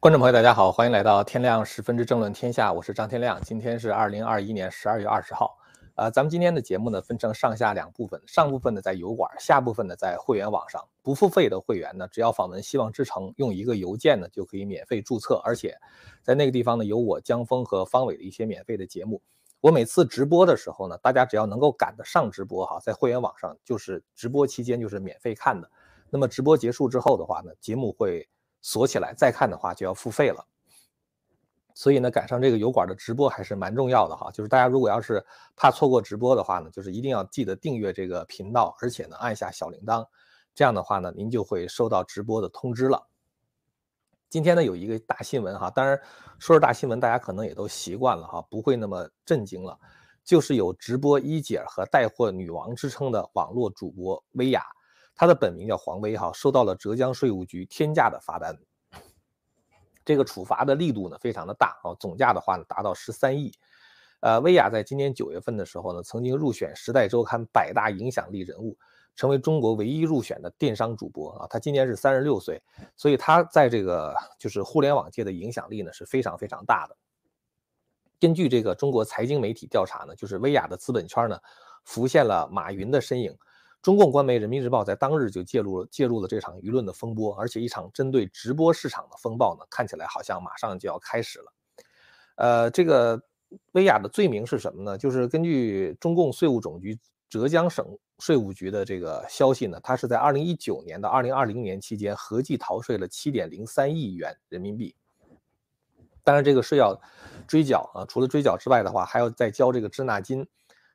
观众朋友，大家好，欢迎来到天亮十分之政论天下，我是张天亮。今天是二零二一年十二月二十号，呃，咱们今天的节目呢分成上下两部分，上部分呢在油管，下部分呢在会员网上。不付费的会员呢，只要访问希望之城，用一个邮件呢就可以免费注册，而且在那个地方呢有我江峰和方伟的一些免费的节目。我每次直播的时候呢，大家只要能够赶得上直播哈，在会员网上就是直播期间就是免费看的。那么直播结束之后的话呢，节目会。锁起来再看的话就要付费了，所以呢赶上这个油管的直播还是蛮重要的哈。就是大家如果要是怕错过直播的话呢，就是一定要记得订阅这个频道，而且呢按下小铃铛，这样的话呢您就会收到直播的通知了。今天呢有一个大新闻哈，当然说是大新闻，大家可能也都习惯了哈，不会那么震惊了。就是有直播一姐和带货女王之称的网络主播薇娅。他的本名叫黄威哈，收到了浙江税务局天价的罚单。这个处罚的力度呢非常的大啊，总价的话呢达到十三亿。呃，薇娅在今年九月份的时候呢，曾经入选《时代周刊》百大影响力人物，成为中国唯一入选的电商主播啊。他今年是三十六岁，所以他在这个就是互联网界的影响力呢是非常非常大的。根据这个中国财经媒体调查呢，就是薇娅的资本圈呢浮现了马云的身影。中共官媒《人民日报》在当日就介入了介入了这场舆论的风波，而且一场针对直播市场的风暴呢，看起来好像马上就要开始了。呃，这个薇娅的罪名是什么呢？就是根据中共税务总局浙江省税务局的这个消息呢，他是在2019年到2020年期间合计逃税了7.03亿元人民币。当然，这个税要追缴啊，除了追缴之外的话，还要再交这个滞纳金。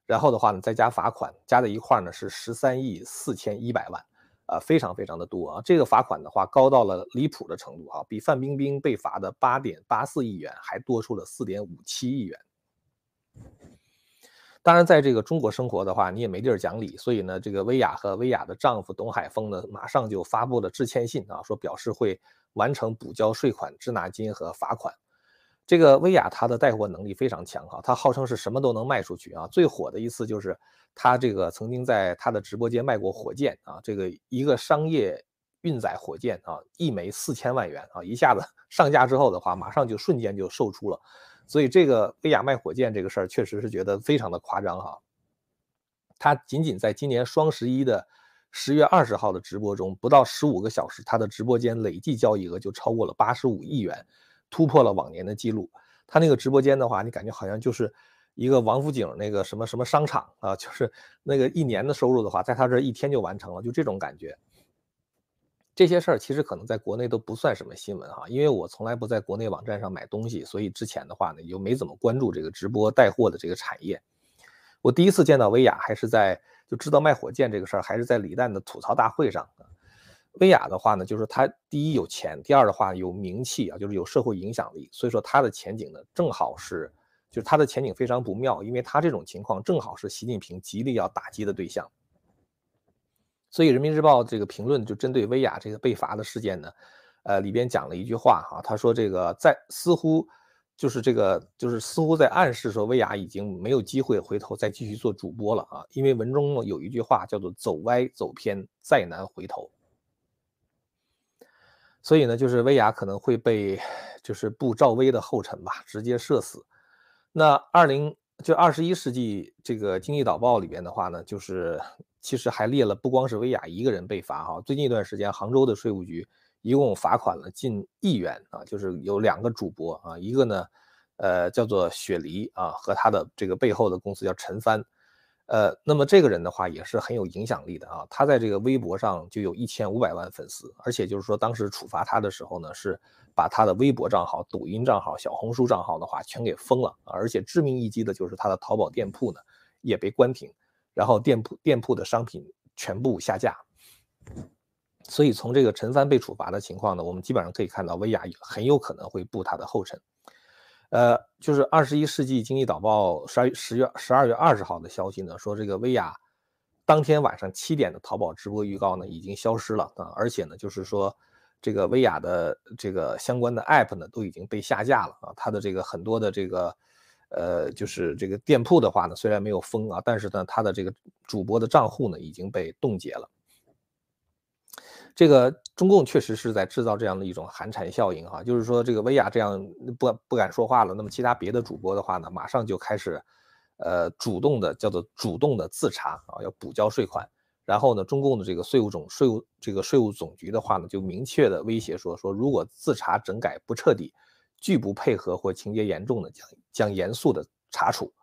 然后的话呢，再加罚款，加在一块呢是十三亿四千一百万，啊，非常非常的多啊。这个罚款的话高到了离谱的程度啊，比范冰冰被罚的八点八四亿元还多出了四点五七亿元。当然，在这个中国生活的话，你也没地儿讲理，所以呢，这个薇娅和薇娅的丈夫董海峰呢，马上就发布了致歉信啊，说表示会完成补交税款、滞纳金和罚款。这个薇娅她的带货能力非常强哈，她号称是什么都能卖出去啊。最火的一次就是她这个曾经在她的直播间卖过火箭啊，这个一个商业运载火箭啊，一枚四千万元啊，一下子上架之后的话，马上就瞬间就售出了。所以这个薇娅卖火箭这个事儿确实是觉得非常的夸张哈。她仅仅在今年双十一的十月二十号的直播中，不到十五个小时，她的直播间累计交易额就超过了八十五亿元。突破了往年的记录，他那个直播间的话，你感觉好像就是一个王府井那个什么什么商场啊，就是那个一年的收入的话，在他这一天就完成了，就这种感觉。这些事儿其实可能在国内都不算什么新闻哈，因为我从来不在国内网站上买东西，所以之前的话呢，就没怎么关注这个直播带货的这个产业。我第一次见到薇娅，还是在就知道卖火箭这个事儿，还是在李诞的吐槽大会上。薇娅的话呢，就是她第一有钱，第二的话有名气啊，就是有社会影响力，所以说她的前景呢，正好是，就是她的前景非常不妙，因为她这种情况正好是习近平极力要打击的对象。所以人民日报这个评论就针对薇娅这个被罚的事件呢，呃，里边讲了一句话哈，他说这个在似乎就是这个就是似乎在暗示说薇娅已经没有机会回头再继续做主播了啊，因为文中有一句话叫做走歪走偏再难回头。所以呢，就是薇娅可能会被，就是步赵薇的后尘吧，直接射死。那二零就二十一世纪这个经济导报里边的话呢，就是其实还列了不光是薇娅一个人被罚哈。最近一段时间，杭州的税务局一共罚款了近亿元啊，就是有两个主播啊，一个呢，呃，叫做雪梨啊，和他的这个背后的公司叫陈帆。呃，那么这个人的话也是很有影响力的啊，他在这个微博上就有一千五百万粉丝，而且就是说当时处罚他的时候呢，是把他的微博账号、抖音账号、小红书账号的话全给封了，而且致命一击的就是他的淘宝店铺呢也被关停，然后店铺店铺的商品全部下架。所以从这个陈帆被处罚的情况呢，我们基本上可以看到薇娅很有可能会步他的后尘。呃，就是二十一世纪经济导报十二十月十二月二十号的消息呢，说这个薇娅当天晚上七点的淘宝直播预告呢已经消失了啊，而且呢就是说这个薇娅的这个相关的 app 呢都已经被下架了啊，它的这个很多的这个呃就是这个店铺的话呢虽然没有封啊，但是呢它的这个主播的账户呢已经被冻结了。这个中共确实是在制造这样的一种寒蝉效应哈，就是说这个薇娅这样不不敢说话了，那么其他别的主播的话呢，马上就开始，呃，主动的叫做主动的自查啊，要补交税款。然后呢，中共的这个税务总税务这个税务总局的话呢，就明确的威胁说说，如果自查整改不彻底，拒不配合或情节严重的，将将严肃的查处。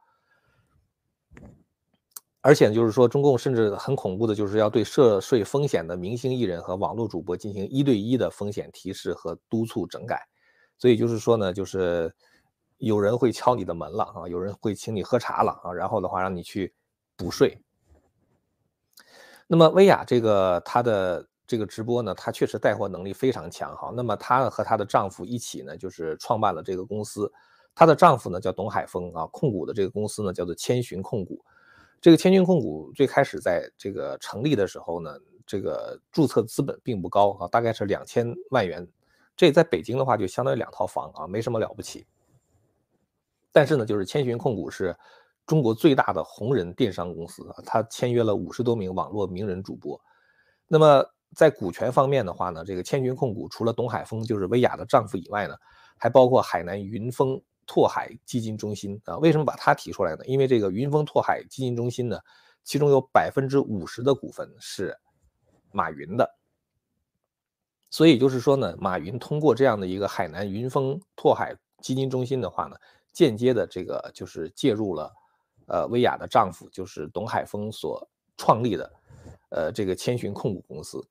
而且就是说，中共甚至很恐怖的，就是要对涉税风险的明星艺人和网络主播进行一对一的风险提示和督促整改。所以就是说呢，就是有人会敲你的门了啊，有人会请你喝茶了啊，然后的话让你去补税。那么薇娅这个她的这个直播呢，她确实带货能力非常强哈。那么她和她的丈夫一起呢，就是创办了这个公司。她的丈夫呢叫董海峰啊，控股的这个公司呢叫做千寻控股。这个千寻控股最开始在这个成立的时候呢，这个注册资本并不高啊，大概是两千万元。这在北京的话就相当于两套房啊，没什么了不起。但是呢，就是千寻控股是。中国最大的红人电商公司啊，他签约了五十多名网络名人主播。那么在股权方面的话呢，这个千寻控股除了董海峰就是薇娅的丈夫以外呢，还包括海南云峰拓海基金中心啊。为什么把它提出来呢？因为这个云峰拓海基金中心呢，其中有百分之五十的股份是马云的。所以就是说呢，马云通过这样的一个海南云峰拓海基金中心的话呢，间接的这个就是介入了。呃，薇娅的丈夫就是董海峰所创立的，呃，这个千寻控股公司。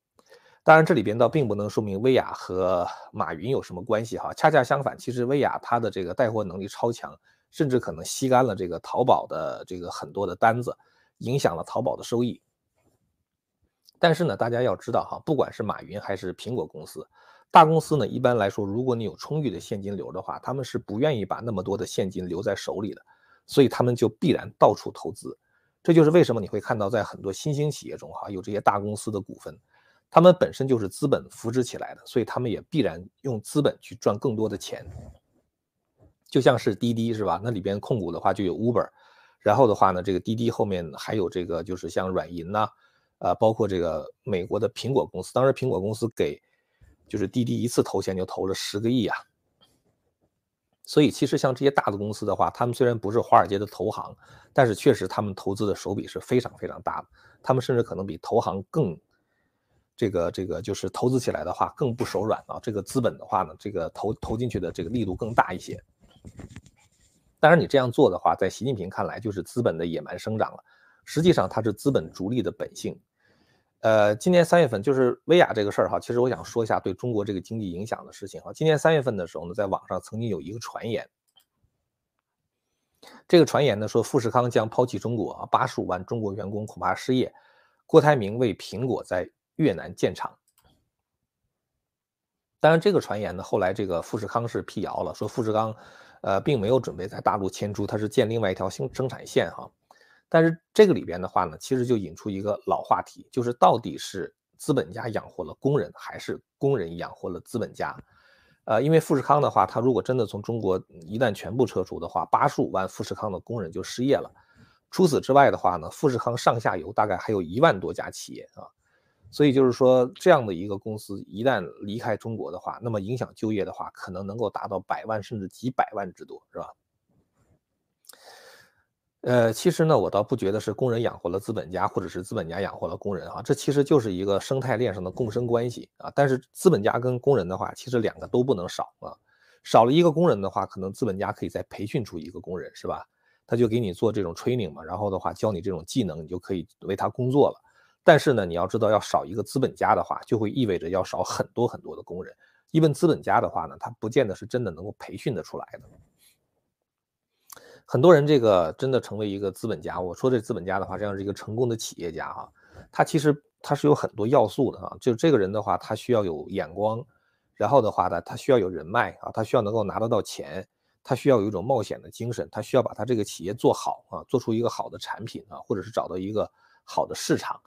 当然，这里边倒并不能说明薇娅和马云有什么关系哈。恰恰相反，其实薇娅她的这个带货能力超强，甚至可能吸干了这个淘宝的这个很多的单子，影响了淘宝的收益。但是呢，大家要知道哈，不管是马云还是苹果公司，大公司呢，一般来说，如果你有充裕的现金流的话，他们是不愿意把那么多的现金留在手里的。所以他们就必然到处投资，这就是为什么你会看到在很多新兴企业中，哈，有这些大公司的股份，他们本身就是资本扶植起来的，所以他们也必然用资本去赚更多的钱。就像是滴滴是吧？那里边控股的话就有 Uber，然后的话呢，这个滴滴后面还有这个就是像软银呐，呃，包括这个美国的苹果公司，当时苹果公司给就是滴滴一次投钱就投了十个亿啊。所以，其实像这些大的公司的话，他们虽然不是华尔街的投行，但是确实他们投资的手笔是非常非常大的。他们甚至可能比投行更，这个这个就是投资起来的话更不手软啊。这个资本的话呢，这个投投进去的这个力度更大一些。当然，你这样做的话，在习近平看来就是资本的野蛮生长了。实际上，它是资本逐利的本性。呃，今年三月份就是薇娅这个事儿哈，其实我想说一下对中国这个经济影响的事情哈。今年三月份的时候呢，在网上曾经有一个传言，这个传言呢说富士康将抛弃中国啊，八十五万中国员工恐怕失业。郭台铭为苹果在越南建厂。当然，这个传言呢，后来这个富士康是辟谣了，说富士康，呃，并没有准备在大陆迁出，它是建另外一条新生产线哈。但是这个里边的话呢，其实就引出一个老话题，就是到底是资本家养活了工人，还是工人养活了资本家？呃，因为富士康的话，它如果真的从中国一旦全部撤出的话，八十五万富士康的工人就失业了。除此之外的话呢，富士康上下游大概还有一万多家企业啊，所以就是说这样的一个公司一旦离开中国的话，那么影响就业的话，可能能够达到百万甚至几百万之多，是吧？呃，其实呢，我倒不觉得是工人养活了资本家，或者是资本家养活了工人啊，这其实就是一个生态链上的共生关系啊。但是资本家跟工人的话，其实两个都不能少啊。少了一个工人的话，可能资本家可以再培训出一个工人，是吧？他就给你做这种 training 嘛，然后的话教你这种技能，你就可以为他工作了。但是呢，你要知道，要少一个资本家的话，就会意味着要少很多很多的工人。因为资本家的话呢，他不见得是真的能够培训得出来的。很多人这个真的成为一个资本家，我说这资本家的话，这样是一个成功的企业家哈，他其实他是有很多要素的哈，就这个人的话，他需要有眼光，然后的话呢，他需要有人脉啊，他需要能够拿得到钱，他需要有一种冒险的精神，他需要把他这个企业做好啊，做出一个好的产品啊，或者是找到一个好的市场，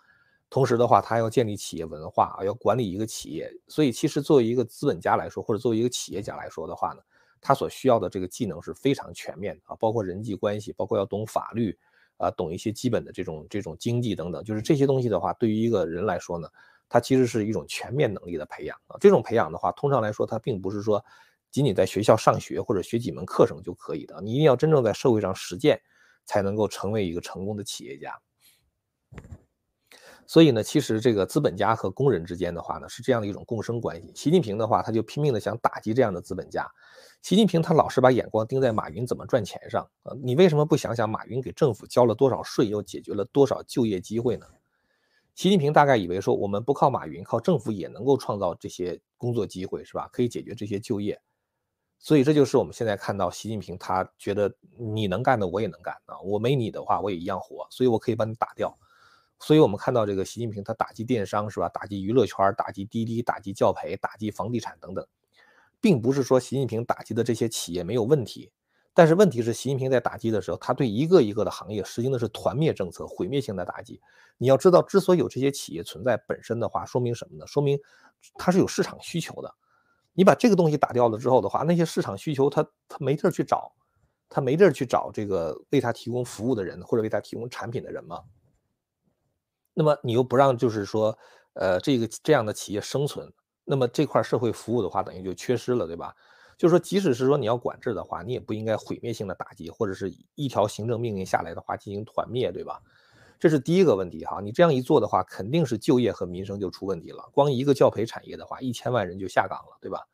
同时的话，他要建立企业文化啊，要管理一个企业，所以其实作为一个资本家来说，或者作为一个企业家来说的话呢。他所需要的这个技能是非常全面的啊，包括人际关系，包括要懂法律，啊，懂一些基本的这种这种经济等等，就是这些东西的话，对于一个人来说呢，他。它其实是一种全面能力的培养啊。这种培养的话，通常来说，它并不是说仅仅在学校上学或者学几门课程就可以的，你一定要真正在社会上实践，才能够成为一个成功的企业家。所以呢，其实这个资本家和工人之间的话呢，是这样的一种共生关系。习近平的话，他就拼命的想打击这样的资本家。习近平他老是把眼光盯在马云怎么赚钱上啊，你为什么不想想马云给政府交了多少税，又解决了多少就业机会呢？习近平大概以为说，我们不靠马云，靠政府也能够创造这些工作机会，是吧？可以解决这些就业。所以这就是我们现在看到习近平他觉得你能干的我也能干啊，我没你的话我也一样活，所以我可以把你打掉。所以我们看到这个习近平，他打击电商是吧？打击娱乐圈，打击滴滴，打击教培，打击房地产等等，并不是说习近平打击的这些企业没有问题，但是问题是习近平在打击的时候，他对一个一个的行业实行的是团灭政策，毁灭性的打击。你要知道，之所以有这些企业存在本身的话，说明什么呢？说明它是有市场需求的。你把这个东西打掉了之后的话，那些市场需求他他没地儿去找，他没地儿去找这个为他提供服务的人或者为他提供产品的人吗？那么你又不让，就是说，呃，这个这样的企业生存，那么这块社会服务的话，等于就缺失了，对吧？就是说，即使是说你要管制的话，你也不应该毁灭性的打击，或者是一条行政命令下来的话进行团灭，对吧？这是第一个问题哈。你这样一做的话，肯定是就业和民生就出问题了。光一个教培产业的话，一千万人就下岗了，对吧？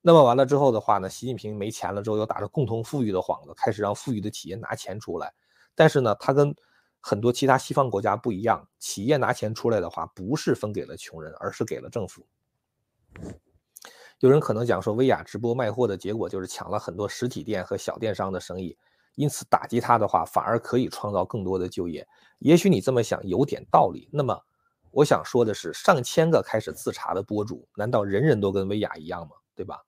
那么完了之后的话呢，习近平没钱了之后，又打着共同富裕的幌子，开始让富裕的企业拿钱出来，但是呢，他跟很多其他西方国家不一样，企业拿钱出来的话，不是分给了穷人，而是给了政府。有人可能讲说，薇娅直播卖货的结果就是抢了很多实体店和小电商的生意，因此打击他的话，反而可以创造更多的就业。也许你这么想有点道理。那么，我想说的是，上千个开始自查的博主，难道人人都跟薇娅一样吗？对吧？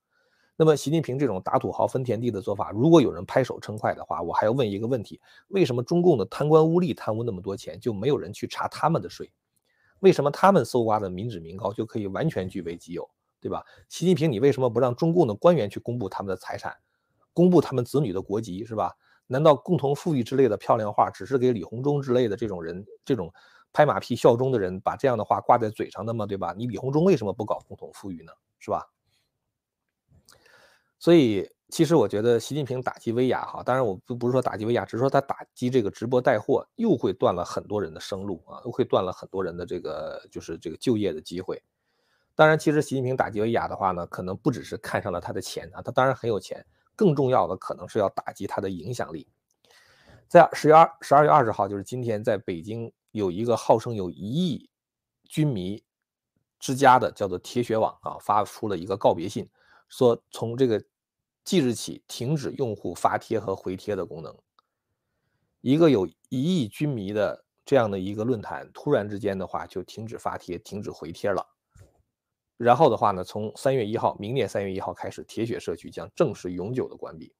那么，习近平这种打土豪分田地的做法，如果有人拍手称快的话，我还要问一个问题：为什么中共的贪官污吏贪污那么多钱，就没有人去查他们的税？为什么他们搜刮的民脂民膏就可以完全据为己有，对吧？习近平，你为什么不让中共的官员去公布他们的财产，公布他们子女的国籍，是吧？难道共同富裕之类的漂亮话，只是给李鸿忠之类的这种人，这种拍马屁效忠的人把这样的话挂在嘴上的吗？对吧？你李鸿忠为什么不搞共同富裕呢？是吧？所以，其实我觉得习近平打击薇娅哈，当然我不不是说打击薇娅，只是说他打击这个直播带货，又会断了很多人的生路啊，又会断了很多人的这个就是这个就业的机会。当然，其实习近平打击薇娅的话呢，可能不只是看上了他的钱啊，他当然很有钱，更重要的可能是要打击他的影响力。在十月二十二月二十号，就是今天，在北京有一个号称有一亿军迷之家的叫做铁血网啊，发出了一个告别信。说从这个即日起停止用户发帖和回帖的功能。一个有一亿军迷的这样的一个论坛，突然之间的话就停止发帖、停止回帖了。然后的话呢，从三月一号，明年三月一号开始，铁血社区将正式永久的关闭。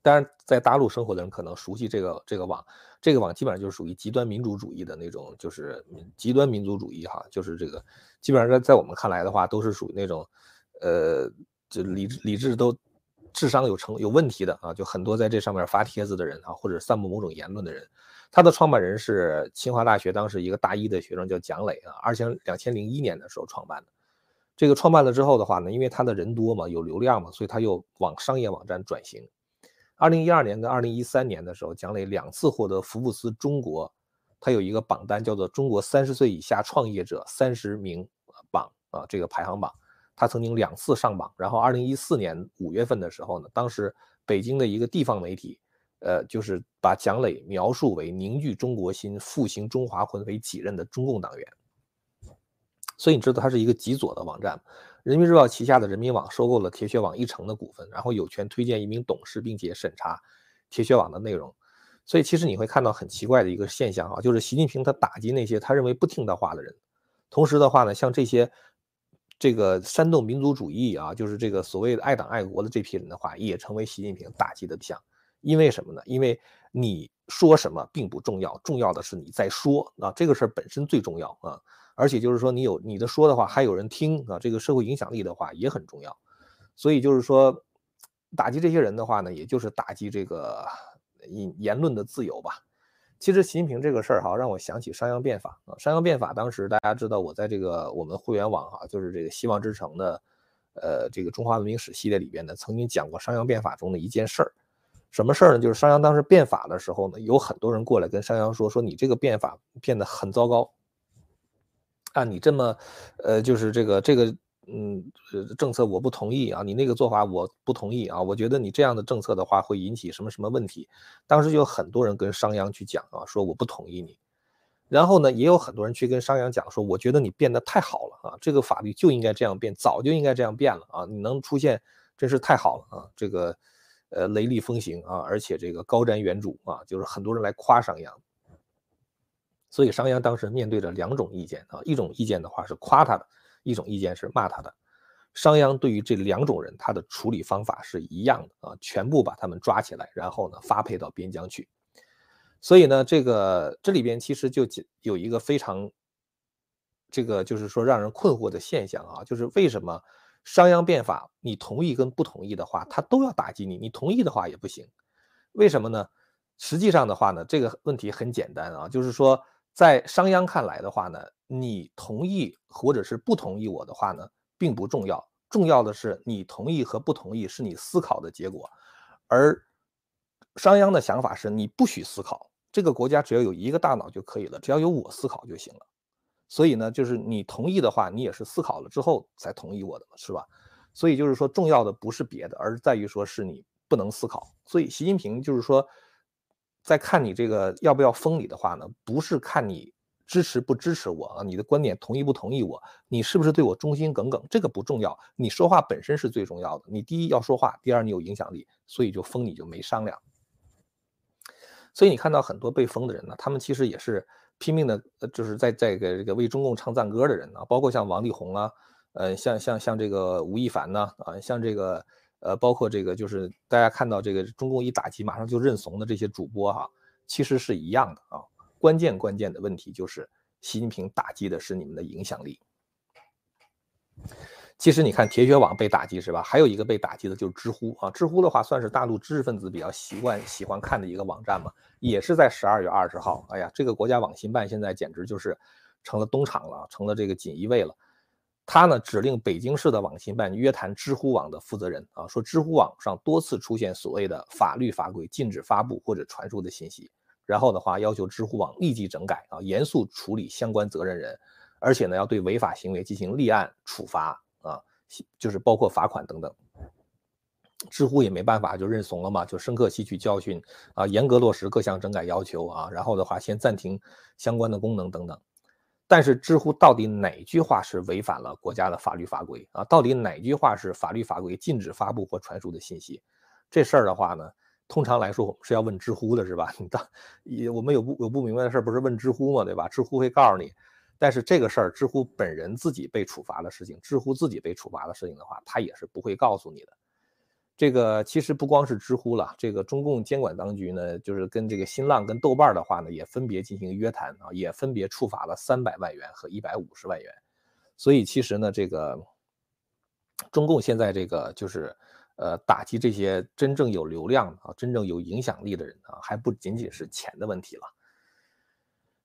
当然，在大陆生活的人可能熟悉这个这个网，这个网基本上就是属于极端民主主义的那种，就是极端民族主义哈，就是这个基本上在在我们看来的话，都是属于那种。呃，就理智理智都智商有成有问题的啊，就很多在这上面发帖子的人啊，或者散布某种言论的人。他的创办人是清华大学当时一个大一的学生，叫蒋磊啊，二千两千零一年的时候创办的。这个创办了之后的话呢，因为他的人多嘛，有流量嘛，所以他又往商业网站转型。二零一二年跟二零一三年的时候，蒋磊两次获得福布斯中国，他有一个榜单叫做中国三十岁以下创业者三十名榜啊，这个排行榜。他曾经两次上榜，然后二零一四年五月份的时候呢，当时北京的一个地方媒体，呃，就是把蒋磊描述为凝聚中国心、复兴中华魂为己任的中共党员。所以你知道它是一个极左的网站。人民日报旗下的人民网收购了铁血网一成的股份，然后有权推荐一名董事，并且审查铁血网的内容。所以其实你会看到很奇怪的一个现象啊，就是习近平他打击那些他认为不听他话的人，同时的话呢，像这些。这个煽动民族主义啊，就是这个所谓的爱党爱国的这批人的话，也成为习近平打击的对象。因为什么呢？因为你说什么并不重要，重要的是你在说啊，这个事儿本身最重要啊。而且就是说，你有你的说的话，还有人听啊，这个社会影响力的话也很重要。所以就是说，打击这些人的话呢，也就是打击这个言言论的自由吧。其实习近平这个事儿哈，让我想起商鞅变法啊。商鞅变法当时大家知道，我在这个我们会员网哈，就是这个希望之城的，呃，这个中华文明史系列里边呢，曾经讲过商鞅变法中的一件事儿。什么事儿呢？就是商鞅当时变法的时候呢，有很多人过来跟商鞅说，说你这个变法变得很糟糕啊，你这么，呃，就是这个这个。嗯，政策我不同意啊，你那个做法我不同意啊，我觉得你这样的政策的话会引起什么什么问题。当时就有很多人跟商鞅去讲啊，说我不同意你。然后呢，也有很多人去跟商鞅讲说，我觉得你变得太好了啊，这个法律就应该这样变，早就应该这样变了啊，你能出现真是太好了啊，这个呃雷厉风行啊，而且这个高瞻远瞩啊，就是很多人来夸商鞅。所以商鞅当时面对着两种意见啊，一种意见的话是夸他的。一种意见是骂他的，商鞅对于这两种人，他的处理方法是一样的啊，全部把他们抓起来，然后呢发配到边疆去。所以呢，这个这里边其实就有一个非常，这个就是说让人困惑的现象啊，就是为什么商鞅变法，你同意跟不同意的话，他都要打击你，你同意的话也不行，为什么呢？实际上的话呢，这个问题很简单啊，就是说。在商鞅看来的话呢，你同意或者是不同意我的话呢，并不重要，重要的是你同意和不同意是你思考的结果。而商鞅的想法是你不许思考，这个国家只要有一个大脑就可以了，只要有我思考就行了。所以呢，就是你同意的话，你也是思考了之后才同意我的，是吧？所以就是说，重要的不是别的，而在于说是你不能思考。所以习近平就是说。在看你这个要不要封你的话呢，不是看你支持不支持我啊，你的观点同意不同意我，你是不是对我忠心耿耿，这个不重要，你说话本身是最重要的。你第一要说话，第二你有影响力，所以就封你就没商量。所以你看到很多被封的人呢，他们其实也是拼命的，就是在在给这个为中共唱赞歌的人啊，包括像王力宏啊，呃，像像像这个吴亦凡呢，啊，像这个。呃，包括这个，就是大家看到这个中共一打击，马上就认怂的这些主播哈，其实是一样的啊。关键关键的问题就是，习近平打击的是你们的影响力。其实你看铁血网被打击是吧？还有一个被打击的就是知乎啊。知乎的话算是大陆知识分子比较习惯喜欢看的一个网站嘛，也是在十二月二十号。哎呀，这个国家网信办现在简直就是成了东厂了，成了这个锦衣卫了。他呢指令北京市的网信办约谈知乎网的负责人啊，说知乎网上多次出现所谓的法律法规禁止发布或者传输的信息，然后的话要求知乎网立即整改啊，严肃处理相关责任人，而且呢要对违法行为进行立案处罚啊，就是包括罚款等等。知乎也没办法就认怂了嘛，就深刻吸取教训啊，严格落实各项整改要求啊，然后的话先暂停相关的功能等等。但是知乎到底哪句话是违反了国家的法律法规啊？到底哪句话是法律法规禁止发布或传输的信息？这事儿的话呢，通常来说我们是要问知乎的，是吧？你当也我们有不有不明白的事儿，不是问知乎吗？对吧？知乎会告诉你。但是这个事儿，知乎本人自己被处罚的事情，知乎自己被处罚的事情的话，他也是不会告诉你的。这个其实不光是知乎了，这个中共监管当局呢，就是跟这个新浪、跟豆瓣的话呢，也分别进行约谈啊，也分别处罚了三百万元和一百五十万元。所以其实呢，这个中共现在这个就是呃打击这些真正有流量啊、真正有影响力的人啊，还不仅仅是钱的问题了。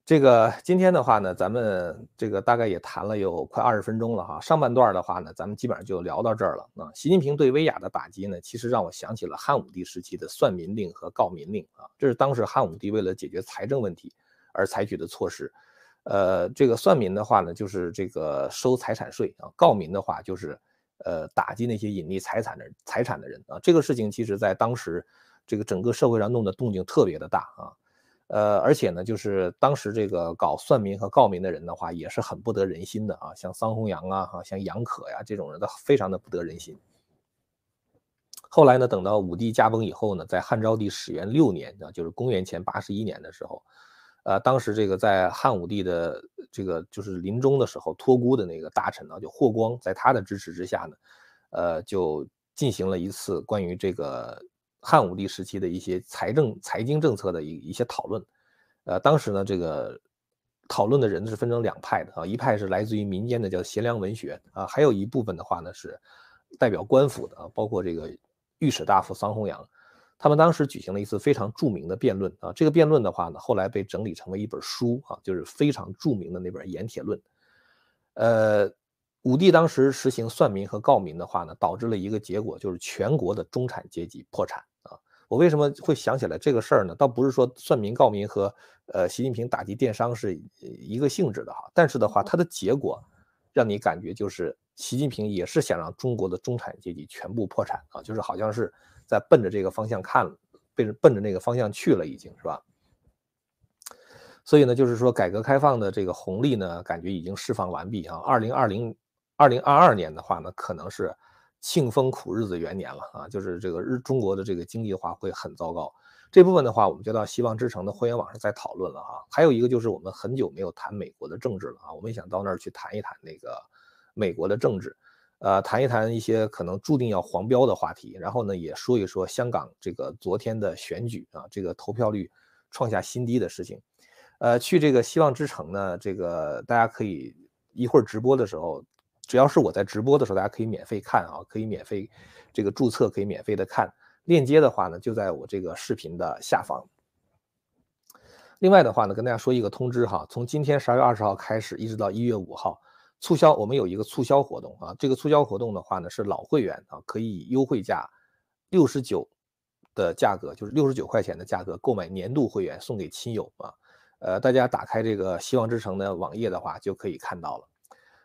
这个今天的话呢，咱们这个大概也谈了有快二十分钟了哈。上半段的话呢，咱们基本上就聊到这儿了。啊，习近平对威亚的打击呢，其实让我想起了汉武帝时期的算民令和告民令啊。这是当时汉武帝为了解决财政问题而采取的措施。呃，这个算民的话呢，就是这个收财产税啊；告民的话，就是呃打击那些隐匿财产的财产的人啊。这个事情其实在当时这个整个社会上弄得动静特别的大啊。呃，而且呢，就是当时这个搞算民和告民的人的话，也是很不得人心的啊，像桑弘羊啊，哈，像杨可呀这种人，都非常的不得人心。后来呢，等到武帝驾崩以后呢，在汉昭帝始元六年啊，就是公元前八十一年的时候，呃，当时这个在汉武帝的这个就是临终的时候托孤的那个大臣呢，就霍光，在他的支持之下呢，呃，就进行了一次关于这个。汉武帝时期的一些财政、财经政策的一一些讨论，呃，当时呢，这个讨论的人是分成两派的啊，一派是来自于民间的，叫贤良文学啊，还有一部分的话呢是代表官府的，包括这个御史大夫桑弘羊，他们当时举行了一次非常著名的辩论啊，这个辩论的话呢，后来被整理成为一本书啊，就是非常著名的那本《盐铁论》。呃，武帝当时实行算民和告民的话呢，导致了一个结果，就是全国的中产阶级破产啊。我为什么会想起来这个事儿呢？倒不是说算民告民和呃习近平打击电商是一个性质的哈，但是的话，它的结果让你感觉就是习近平也是想让中国的中产阶级全部破产啊，就是好像是。在奔着这个方向看了，奔着奔着那个方向去了，已经是吧？所以呢，就是说改革开放的这个红利呢，感觉已经释放完毕啊。二零二零、二零二二年的话呢，可能是庆丰苦日子元年了啊，就是这个日中国的这个经济的话会很糟糕。这部分的话，我们就到希望之城的会员网上再讨论了啊。还有一个就是我们很久没有谈美国的政治了啊，我们想到那儿去谈一谈那个美国的政治。呃，谈一谈一些可能注定要黄标的话题，然后呢，也说一说香港这个昨天的选举啊，这个投票率创下新低的事情。呃，去这个希望之城呢，这个大家可以一会儿直播的时候，只要是我在直播的时候，大家可以免费看啊，可以免费这个注册，可以免费的看。链接的话呢，就在我这个视频的下方。另外的话呢，跟大家说一个通知哈，从今天十二月二十号开始，一直到一月五号。促销，我们有一个促销活动啊，这个促销活动的话呢，是老会员啊可以优惠价六十九的价格，就是六十九块钱的价格购买年度会员送给亲友啊。呃，大家打开这个希望之城的网页的话，就可以看到了。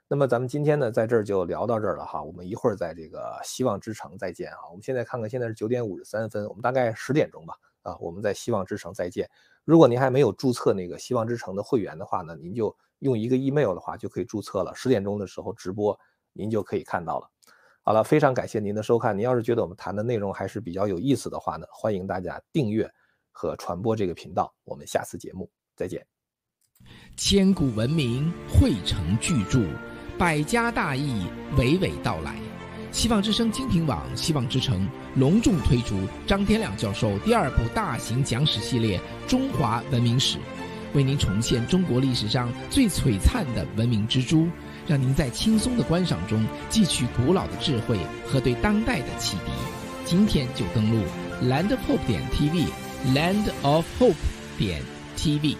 那么咱们今天呢，在这儿就聊到这儿了哈，我们一会儿在这个希望之城再见啊。我们现在看看，现在是九点五十三分，我们大概十点钟吧啊，我们在希望之城再见。如果您还没有注册那个希望之城的会员的话呢，您就。用一个 email 的话就可以注册了。十点钟的时候直播，您就可以看到了。好了，非常感谢您的收看。您要是觉得我们谈的内容还是比较有意思的话呢，欢迎大家订阅和传播这个频道。我们下次节目再见。千古文明汇成巨著，百家大义娓娓道来。希望之声精品网、希望之城隆重推出张天亮教授第二部大型讲史系列《中华文明史》。为您重现中国历史上最璀璨的文明之珠，让您在轻松的观赏中汲取古老的智慧和对当代的启迪。今天就登录 landofhope 点 tv，land of hope 点 tv。